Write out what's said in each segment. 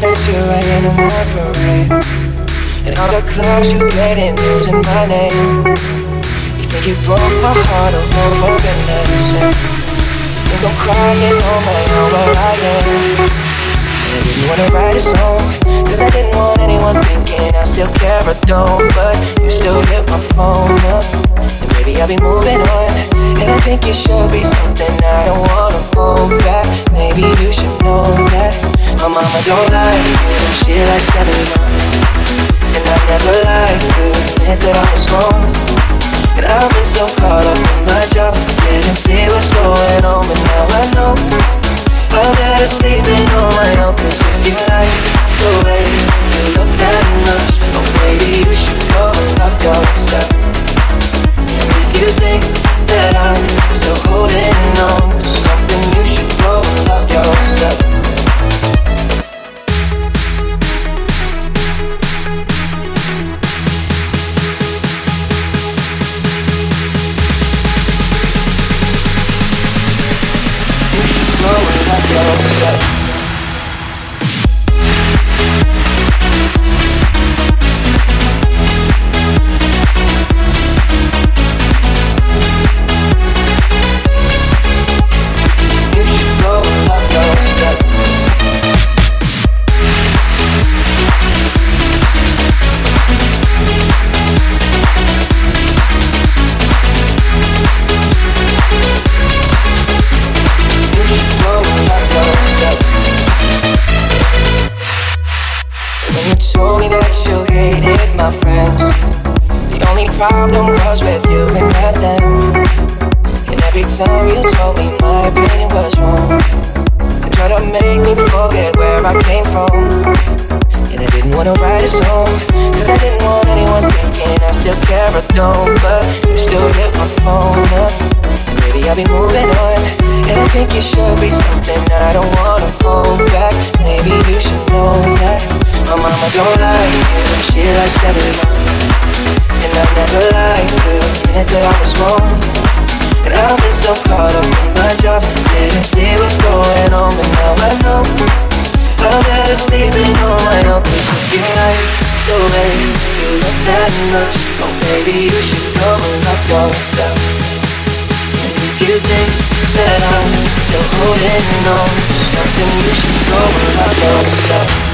that you are in a reverie And all the clubs you get in using my name. You think you broke my heart, oh no, for goodness sake Think I'm crying on my own, but I am. And I didn't wanna write a song Cause I didn't want anyone thinking I still care or don't. But you still hit my phone up. And maybe I'll be moving on. And I think it should be something I don't wanna hold back. Maybe you should know that my mama don't like it, she likes everyone And I never like to admit that I was wrong. And I've been so caught up in my job. Didn't see what's going on, but now I know. I'm better sleeping on my own Cause if you like the way you look that much Oh baby, you should go. And love yourself And if you think that I'm still holding on to something You should go. And love yourself Música problem was with you and not them. And every time you told me my opinion was wrong, I tried to make me forget where I came from. And I didn't wanna write a song Cause I didn't want anyone thinking I still care or don't But you still hit my phone up maybe I'll be moving on And I think you should be something that I don't wanna hold back Maybe you should know that My mama don't like you, she likes everyone and I never lied to admit that I was wrong. And I've been so caught up in my job, didn't see what's going on, but now I know. I'm better sleeping on my own, cause you like the way you look that much. Oh, baby, you should go and love yourself. And if you think that I'm still holding on to something, you should go and love yourself.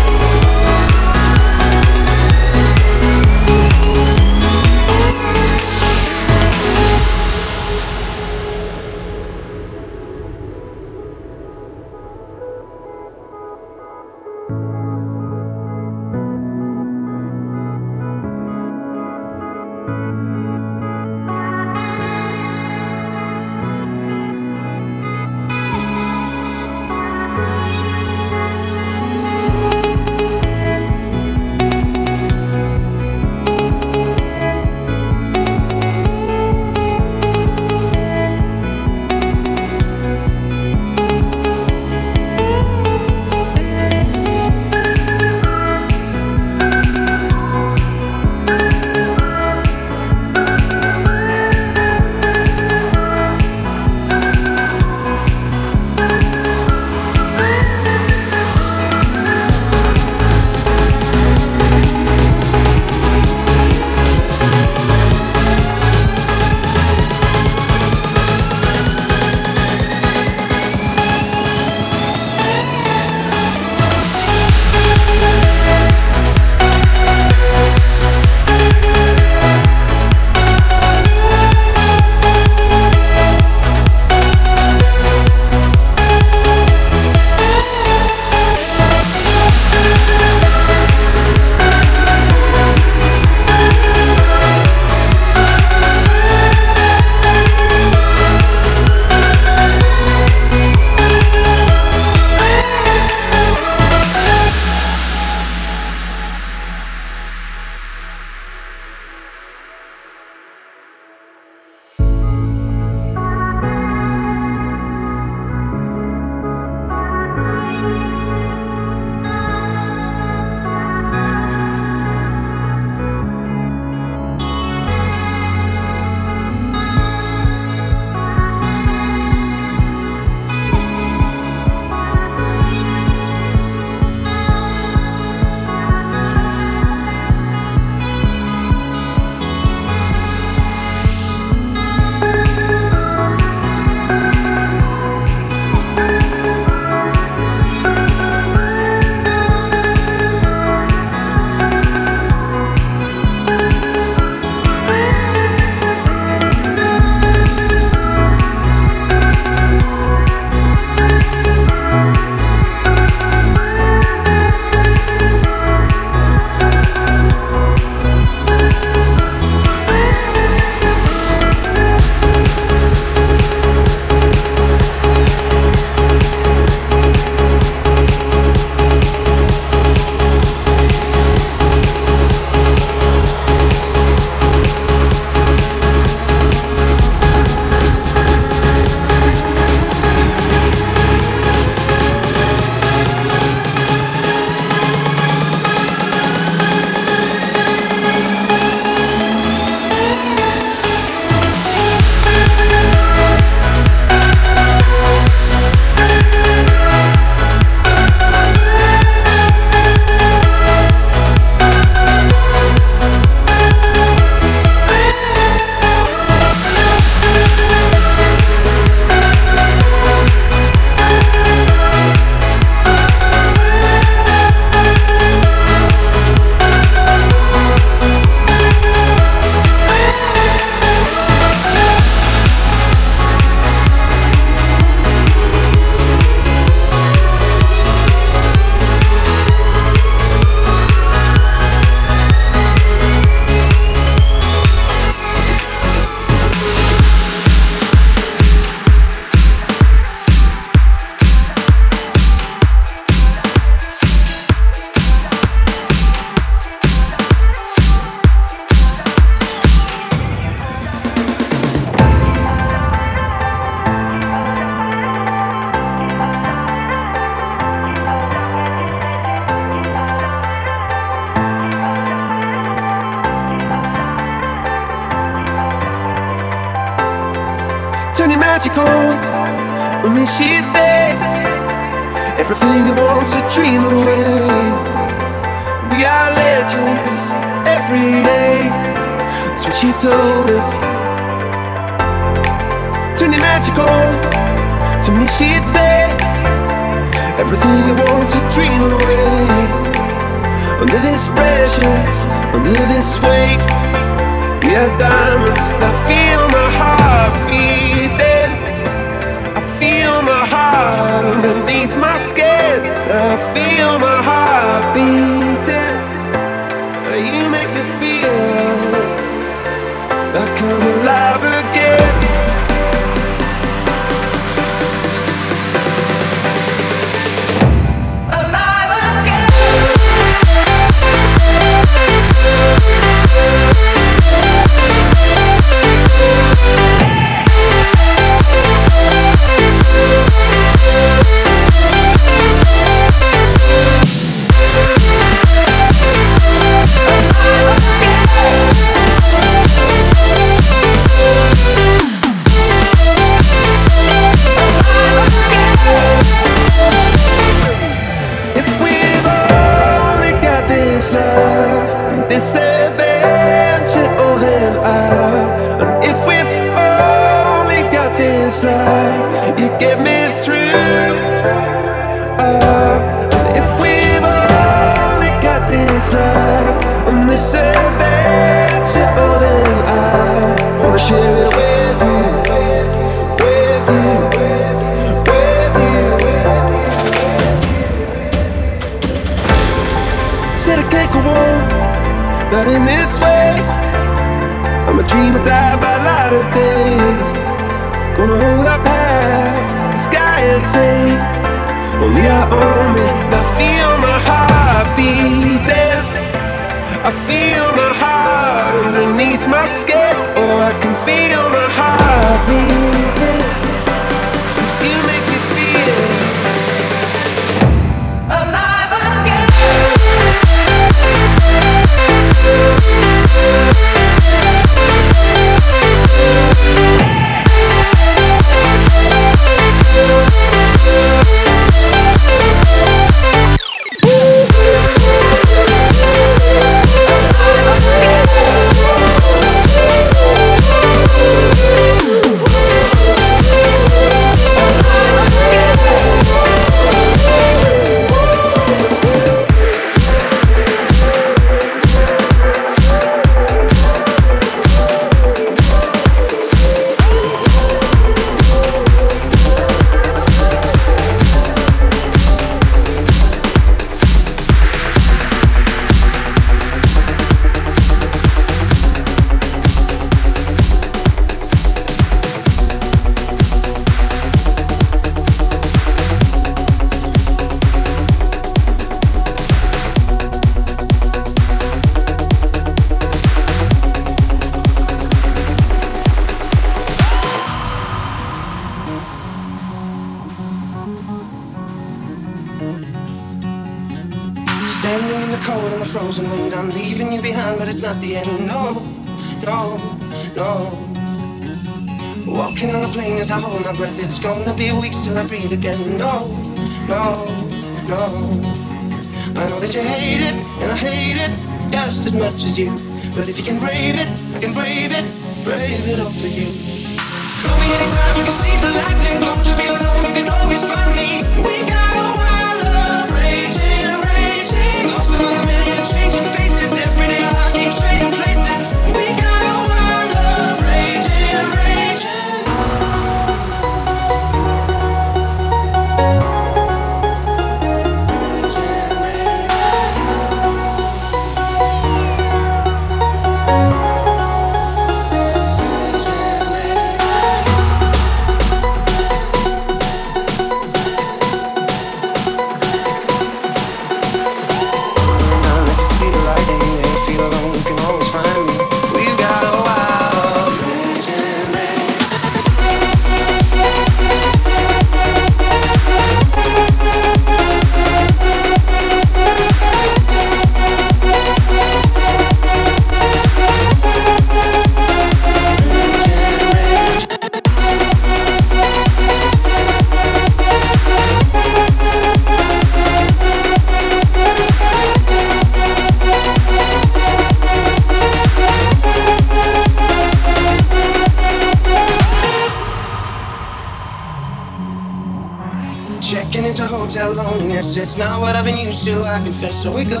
Not what I've been used to, I confess. So we go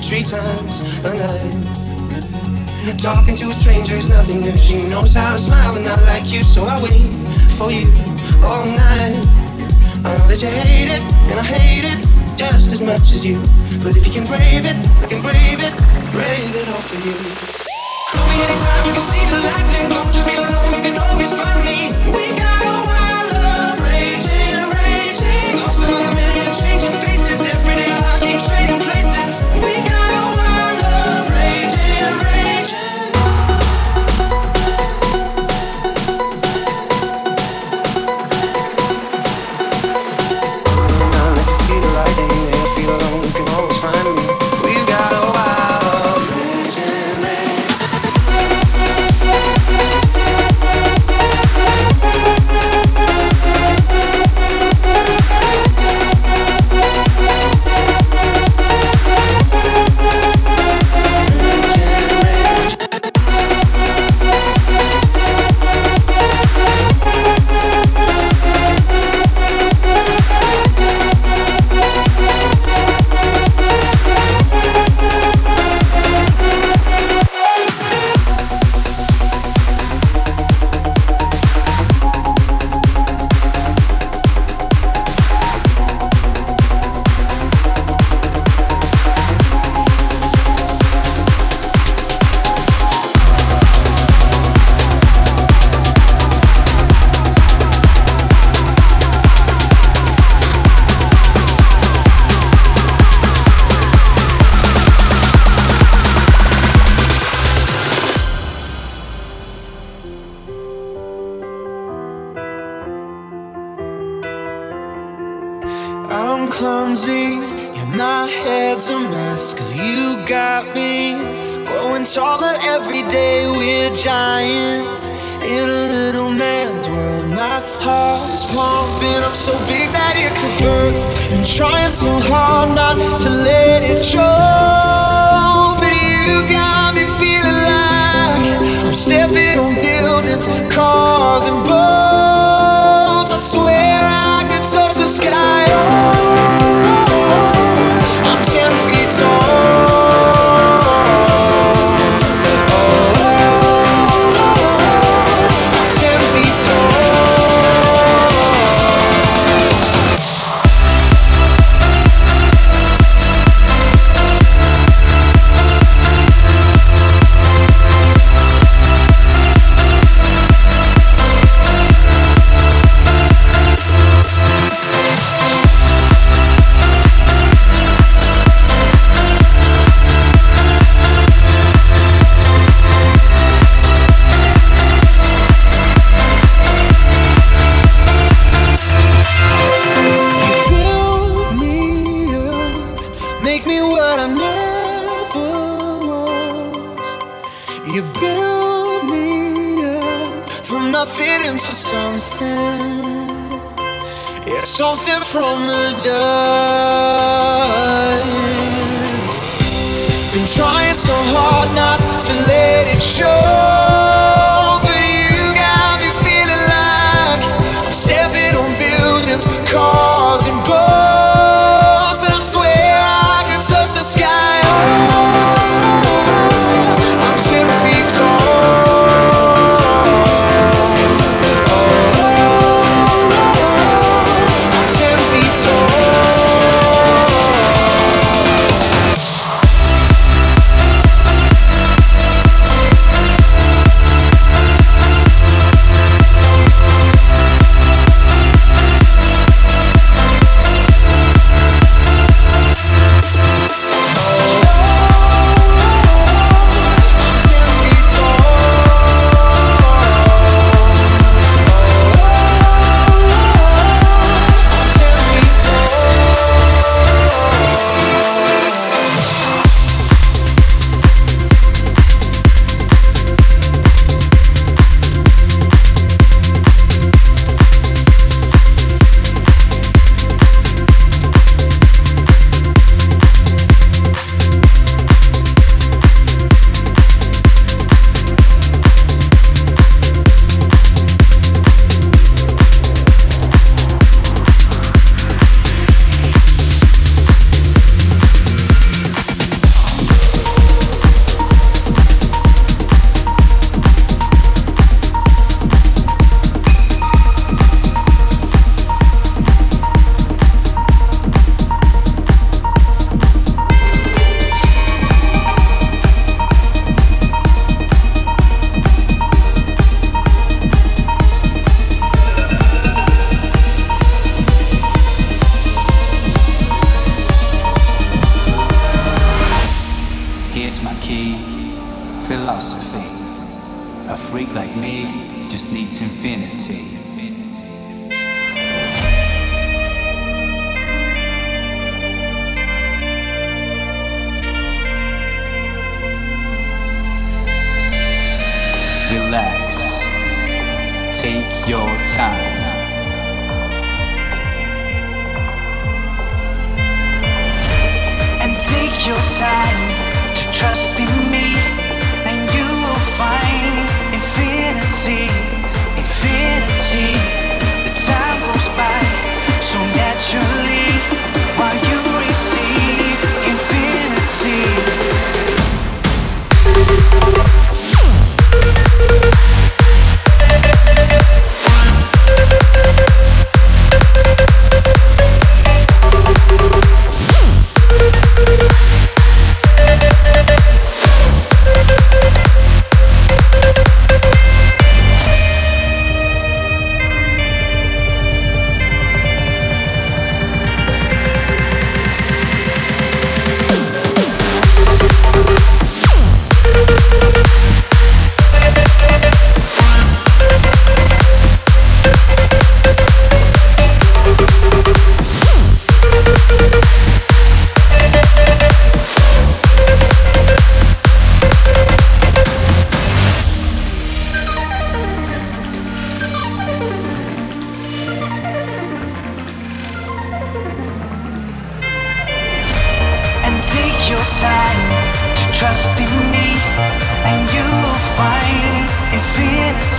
three times a night. Talking to a stranger is nothing new. She knows how to smile, but not like you. So I wait for you all night. I know that you hate it, and I hate it just as much as you. But if you can brave it, I can brave it, brave it all for you. Call me anytime you can see the lightning. Don't you be alone, you can always find me. We got a wild giants in a little man's world. My heart is pumping up so big that it could burst. And trying something. Yeah, something from the dust. Been trying so hard not to let it show.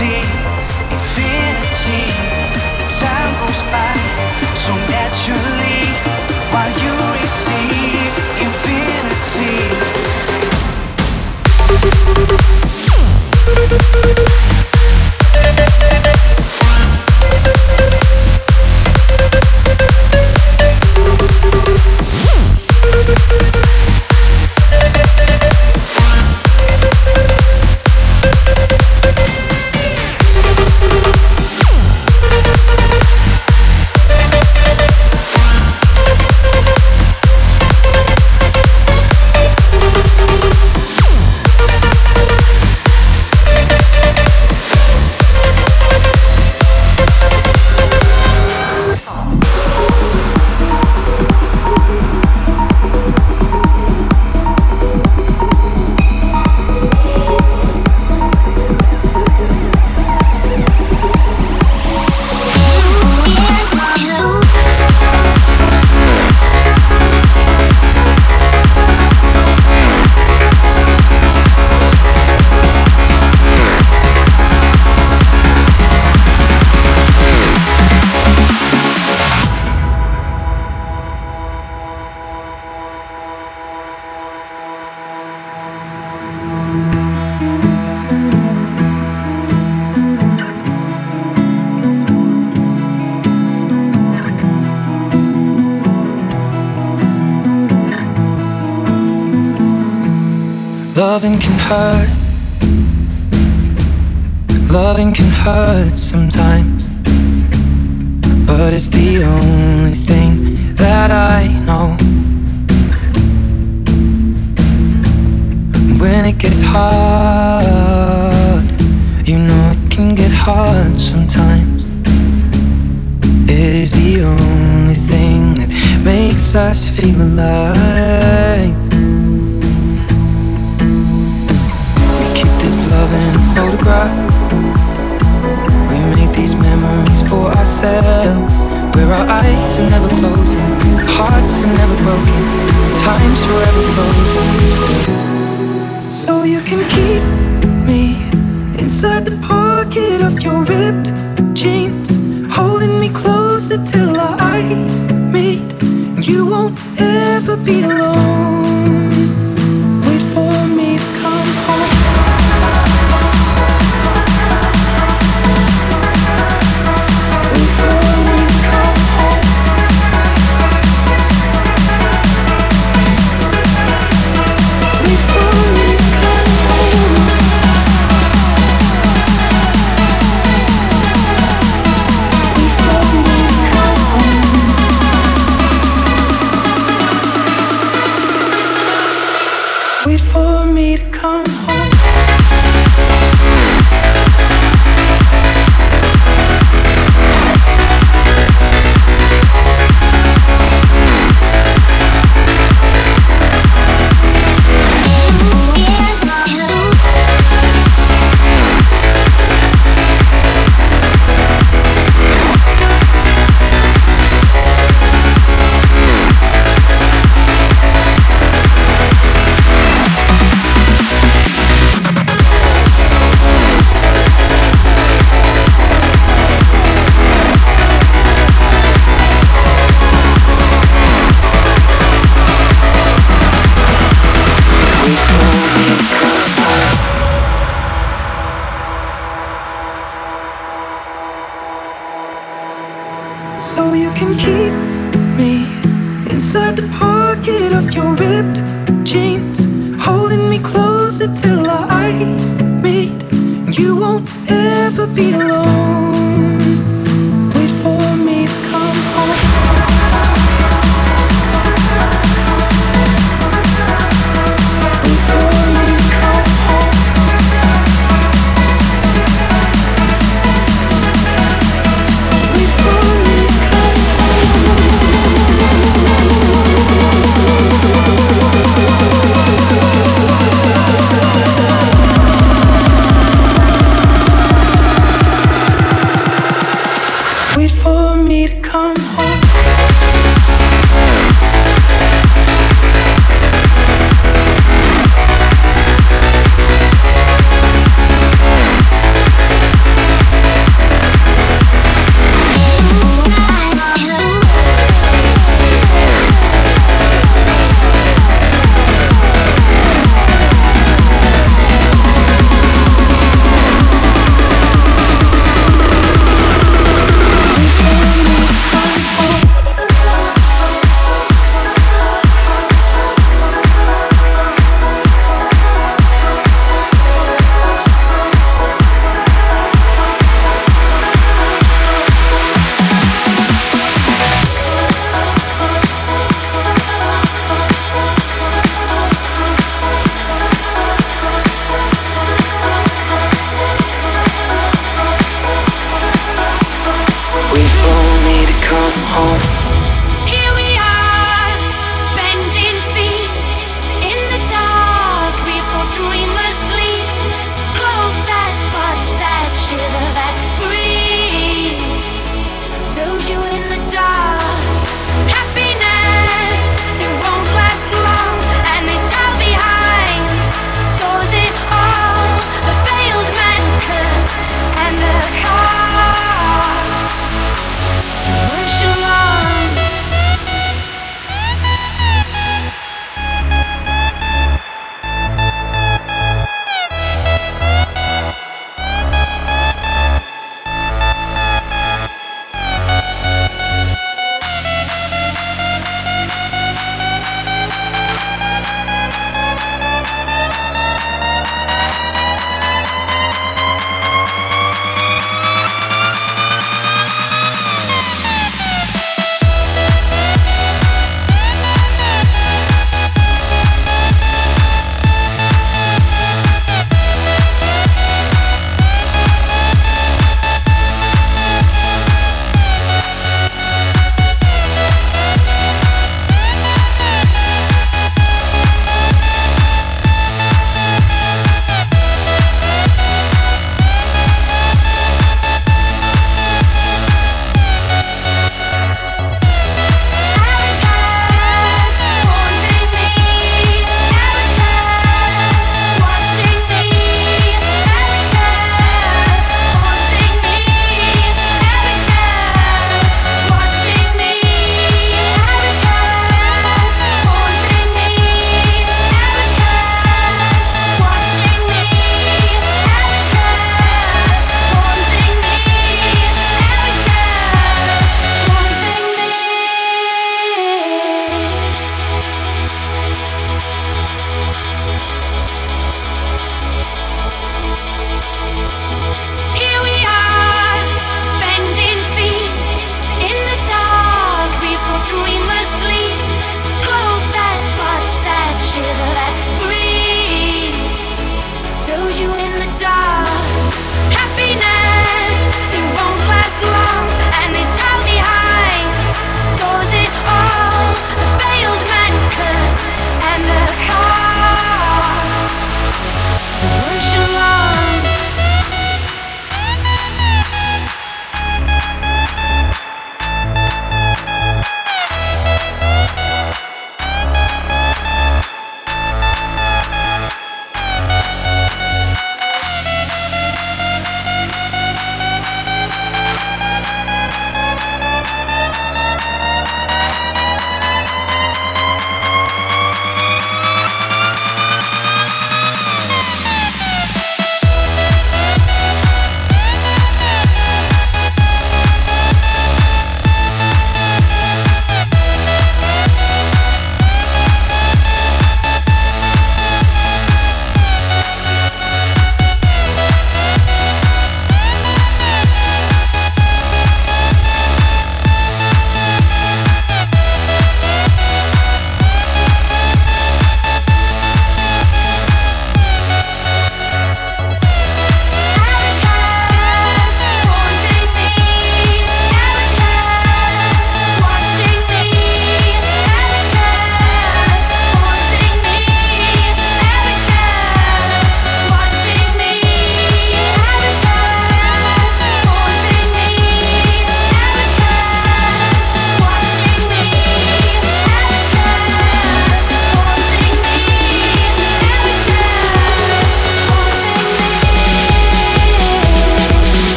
Loving gets hard, you know it can get hard sometimes. It is the only thing that makes us feel alive. We keep this love in a photograph. We make these memories for ourselves. Where our eyes are never closing, hearts are never broken, time's forever frozen still. So you can keep me inside the pocket of your ripped jeans, holding me closer till our eyes meet. You won't ever be alone.